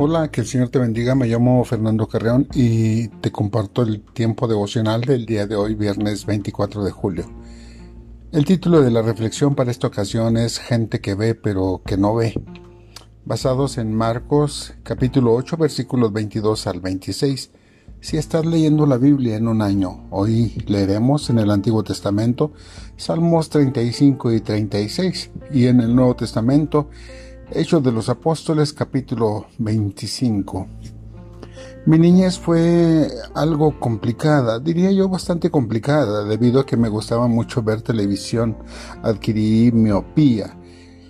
Hola, que el Señor te bendiga. Me llamo Fernando Carreón y te comparto el tiempo devocional del día de hoy, viernes 24 de julio. El título de la reflexión para esta ocasión es Gente que ve pero que no ve, basados en Marcos capítulo 8 versículos 22 al 26. Si estás leyendo la Biblia en un año, hoy leeremos en el Antiguo Testamento Salmos 35 y 36 y en el Nuevo Testamento Hechos de los Apóstoles capítulo 25. Mi niñez fue algo complicada, diría yo bastante complicada, debido a que me gustaba mucho ver televisión, adquirí miopía,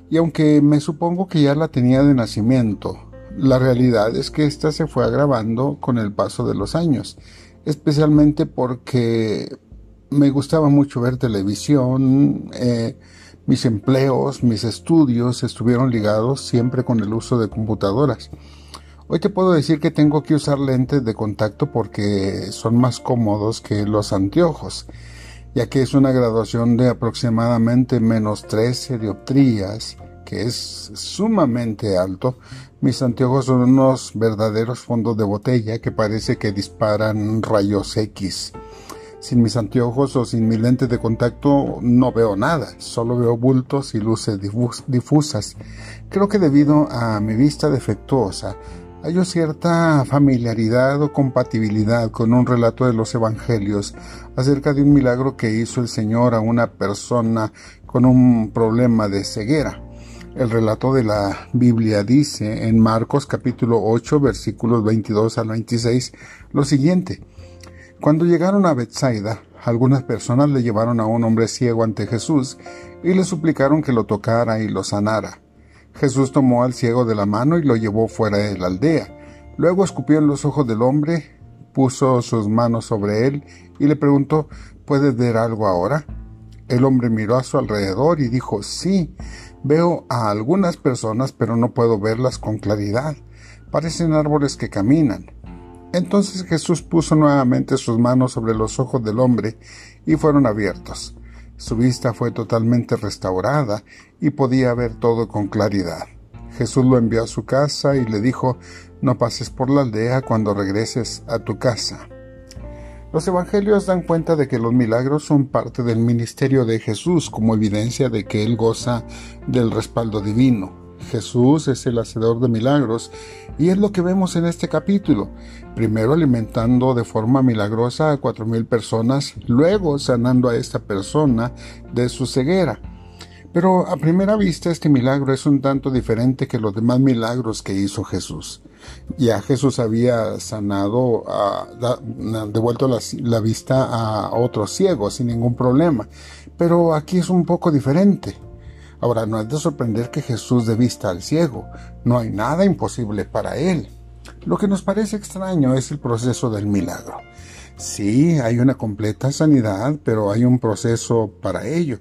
y aunque me supongo que ya la tenía de nacimiento, la realidad es que ésta se fue agravando con el paso de los años, especialmente porque me gustaba mucho ver televisión, eh, mis empleos, mis estudios estuvieron ligados siempre con el uso de computadoras. Hoy te puedo decir que tengo que usar lentes de contacto porque son más cómodos que los anteojos, ya que es una graduación de aproximadamente menos 13 dioptrías, que es sumamente alto. Mis anteojos son unos verdaderos fondos de botella que parece que disparan rayos X. Sin mis anteojos o sin mis lentes de contacto no veo nada, solo veo bultos y luces difusas. Creo que debido a mi vista defectuosa, hay cierta familiaridad o compatibilidad con un relato de los evangelios acerca de un milagro que hizo el Señor a una persona con un problema de ceguera. El relato de la Biblia dice en Marcos capítulo 8 versículos 22 al 26 lo siguiente. Cuando llegaron a Bethsaida, algunas personas le llevaron a un hombre ciego ante Jesús y le suplicaron que lo tocara y lo sanara. Jesús tomó al ciego de la mano y lo llevó fuera de la aldea. Luego escupió en los ojos del hombre, puso sus manos sobre él y le preguntó ¿Puedes ver algo ahora? El hombre miró a su alrededor y dijo Sí, veo a algunas personas pero no puedo verlas con claridad. Parecen árboles que caminan. Entonces Jesús puso nuevamente sus manos sobre los ojos del hombre y fueron abiertos. Su vista fue totalmente restaurada y podía ver todo con claridad. Jesús lo envió a su casa y le dijo, no pases por la aldea cuando regreses a tu casa. Los evangelios dan cuenta de que los milagros son parte del ministerio de Jesús como evidencia de que Él goza del respaldo divino. Jesús es el hacedor de milagros y es lo que vemos en este capítulo. Primero alimentando de forma milagrosa a cuatro mil personas, luego sanando a esta persona de su ceguera. Pero a primera vista este milagro es un tanto diferente que los demás milagros que hizo Jesús. Ya Jesús había sanado, devuelto la, la vista a otros ciegos sin ningún problema. Pero aquí es un poco diferente. Ahora, no es de sorprender que Jesús dé vista al ciego, no hay nada imposible para él. Lo que nos parece extraño es el proceso del milagro. Sí, hay una completa sanidad, pero hay un proceso para ello.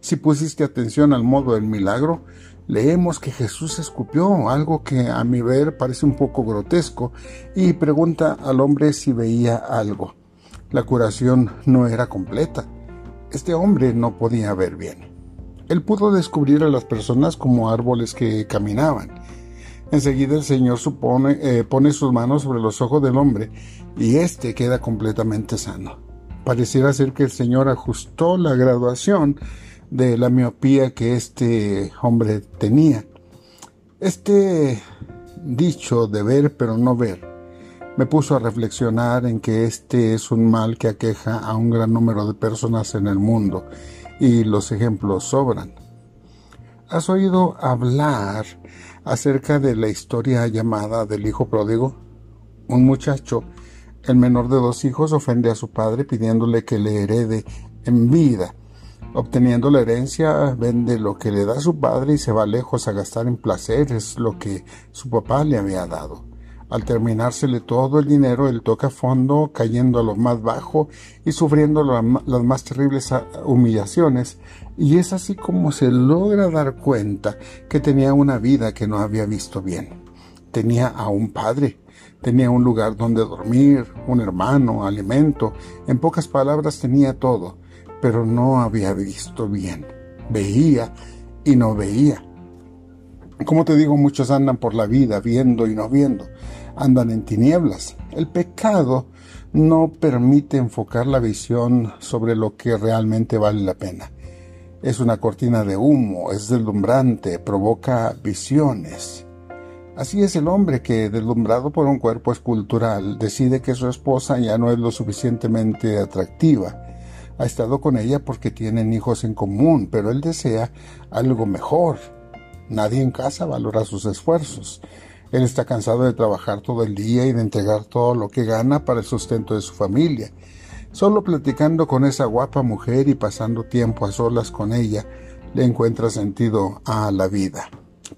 Si pusiste atención al modo del milagro, leemos que Jesús escupió, algo que a mi ver parece un poco grotesco, y pregunta al hombre si veía algo. La curación no era completa. Este hombre no podía ver bien. Él pudo descubrir a las personas como árboles que caminaban. Enseguida el Señor eh, pone sus manos sobre los ojos del hombre y éste queda completamente sano. Pareciera ser que el Señor ajustó la graduación de la miopía que este hombre tenía. Este dicho de ver pero no ver me puso a reflexionar en que este es un mal que aqueja a un gran número de personas en el mundo y los ejemplos sobran. ¿Has oído hablar acerca de la historia llamada del hijo pródigo? Un muchacho, el menor de dos hijos, ofende a su padre pidiéndole que le herede en vida. Obteniendo la herencia, vende lo que le da su padre y se va lejos a gastar en placeres lo que su papá le había dado. Al terminársele todo el dinero, él toca fondo, cayendo a lo más bajo y sufriendo las más terribles humillaciones. Y es así como se logra dar cuenta que tenía una vida que no había visto bien. Tenía a un padre, tenía un lugar donde dormir, un hermano, alimento. En pocas palabras tenía todo, pero no había visto bien. Veía y no veía. Como te digo, muchos andan por la vida viendo y no viendo, andan en tinieblas. El pecado no permite enfocar la visión sobre lo que realmente vale la pena. Es una cortina de humo, es deslumbrante, provoca visiones. Así es el hombre que, deslumbrado por un cuerpo escultural, decide que su esposa ya no es lo suficientemente atractiva. Ha estado con ella porque tienen hijos en común, pero él desea algo mejor, Nadie en casa valora sus esfuerzos. Él está cansado de trabajar todo el día y de entregar todo lo que gana para el sustento de su familia. Solo platicando con esa guapa mujer y pasando tiempo a solas con ella, le encuentra sentido a la vida.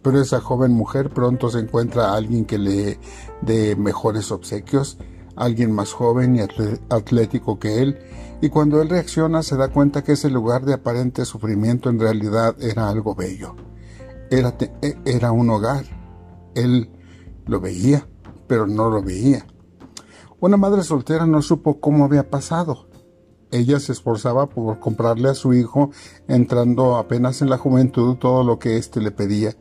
Pero esa joven mujer pronto se encuentra a alguien que le dé mejores obsequios, alguien más joven y atlético que él, y cuando él reacciona se da cuenta que ese lugar de aparente sufrimiento en realidad era algo bello. Era, e, era un hogar. Él lo veía, pero no lo veía. Una madre soltera no supo cómo había pasado. Ella se esforzaba por comprarle a su hijo, entrando apenas en la juventud, todo lo que éste le pedía.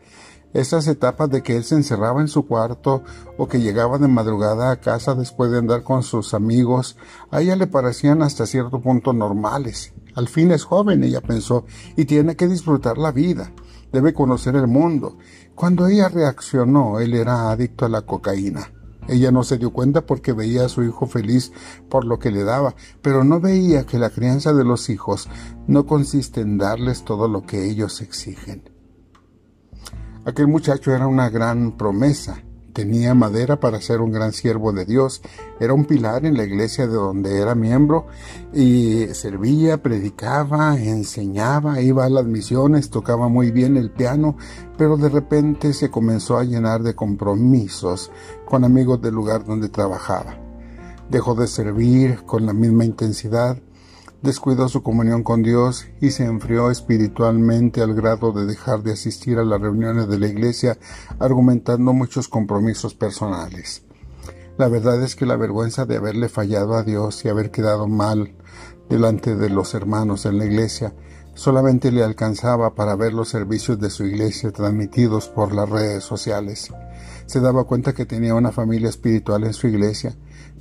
Esas etapas de que él se encerraba en su cuarto o que llegaba de madrugada a casa después de andar con sus amigos, a ella le parecían hasta cierto punto normales. Al fin es joven, ella pensó, y tiene que disfrutar la vida debe conocer el mundo. Cuando ella reaccionó, él era adicto a la cocaína. Ella no se dio cuenta porque veía a su hijo feliz por lo que le daba, pero no veía que la crianza de los hijos no consiste en darles todo lo que ellos exigen. Aquel muchacho era una gran promesa, Tenía madera para ser un gran siervo de Dios. Era un pilar en la iglesia de donde era miembro y servía, predicaba, enseñaba, iba a las misiones, tocaba muy bien el piano, pero de repente se comenzó a llenar de compromisos con amigos del lugar donde trabajaba. Dejó de servir con la misma intensidad descuidó su comunión con Dios y se enfrió espiritualmente al grado de dejar de asistir a las reuniones de la iglesia argumentando muchos compromisos personales. La verdad es que la vergüenza de haberle fallado a Dios y haber quedado mal delante de los hermanos en la iglesia solamente le alcanzaba para ver los servicios de su iglesia transmitidos por las redes sociales. Se daba cuenta que tenía una familia espiritual en su iglesia,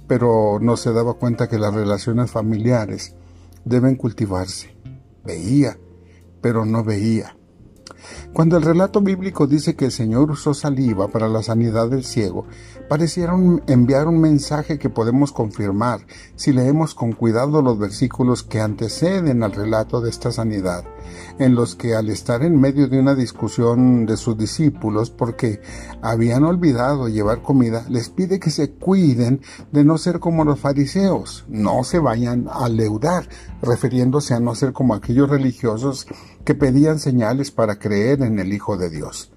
pero no se daba cuenta que las relaciones familiares deben cultivarse. Veía, pero no veía. Cuando el relato bíblico dice que el Señor usó saliva para la sanidad del ciego, pareciera enviar un mensaje que podemos confirmar si leemos con cuidado los versículos que anteceden al relato de esta sanidad, en los que al estar en medio de una discusión de sus discípulos porque habían olvidado llevar comida, les pide que se cuiden de no ser como los fariseos, no se vayan a leudar, refiriéndose a no ser como aquellos religiosos que pedían señales para creer en el Hijo de Dios.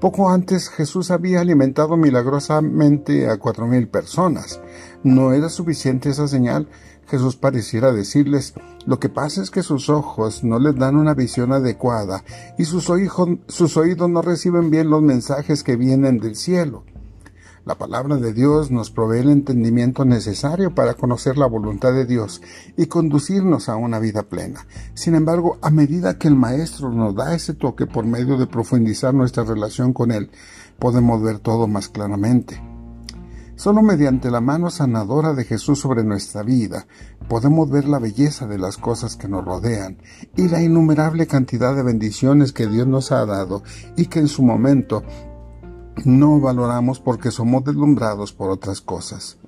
Poco antes Jesús había alimentado milagrosamente a cuatro mil personas. ¿No era suficiente esa señal? Jesús pareciera decirles, lo que pasa es que sus ojos no les dan una visión adecuada y sus, sus oídos no reciben bien los mensajes que vienen del cielo. La palabra de Dios nos provee el entendimiento necesario para conocer la voluntad de Dios y conducirnos a una vida plena. Sin embargo, a medida que el Maestro nos da ese toque por medio de profundizar nuestra relación con Él, podemos ver todo más claramente. Solo mediante la mano sanadora de Jesús sobre nuestra vida podemos ver la belleza de las cosas que nos rodean y la innumerable cantidad de bendiciones que Dios nos ha dado y que en su momento no valoramos porque somos deslumbrados por otras cosas,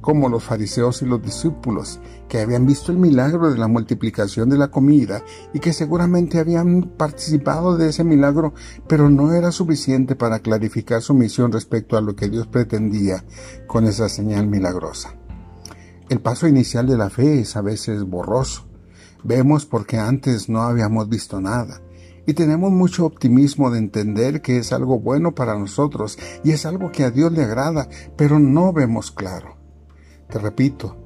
como los fariseos y los discípulos, que habían visto el milagro de la multiplicación de la comida y que seguramente habían participado de ese milagro, pero no era suficiente para clarificar su misión respecto a lo que Dios pretendía con esa señal milagrosa. El paso inicial de la fe es a veces borroso. Vemos porque antes no habíamos visto nada y tenemos mucho optimismo de entender que es algo bueno para nosotros y es algo que a Dios le agrada, pero no vemos claro. Te repito,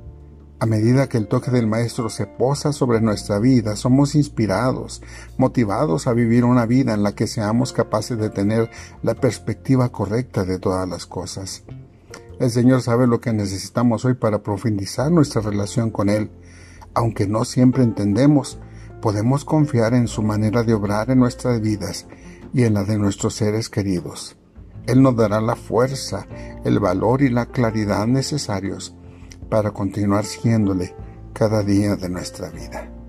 a medida que el toque del Maestro se posa sobre nuestra vida, somos inspirados, motivados a vivir una vida en la que seamos capaces de tener la perspectiva correcta de todas las cosas. El Señor sabe lo que necesitamos hoy para profundizar nuestra relación con Él. Aunque no siempre entendemos, podemos confiar en su manera de obrar en nuestras vidas, y en la de nuestros seres queridos. Él nos dará la fuerza, el valor y la claridad necesarios para continuar siguiéndole cada día de nuestra vida.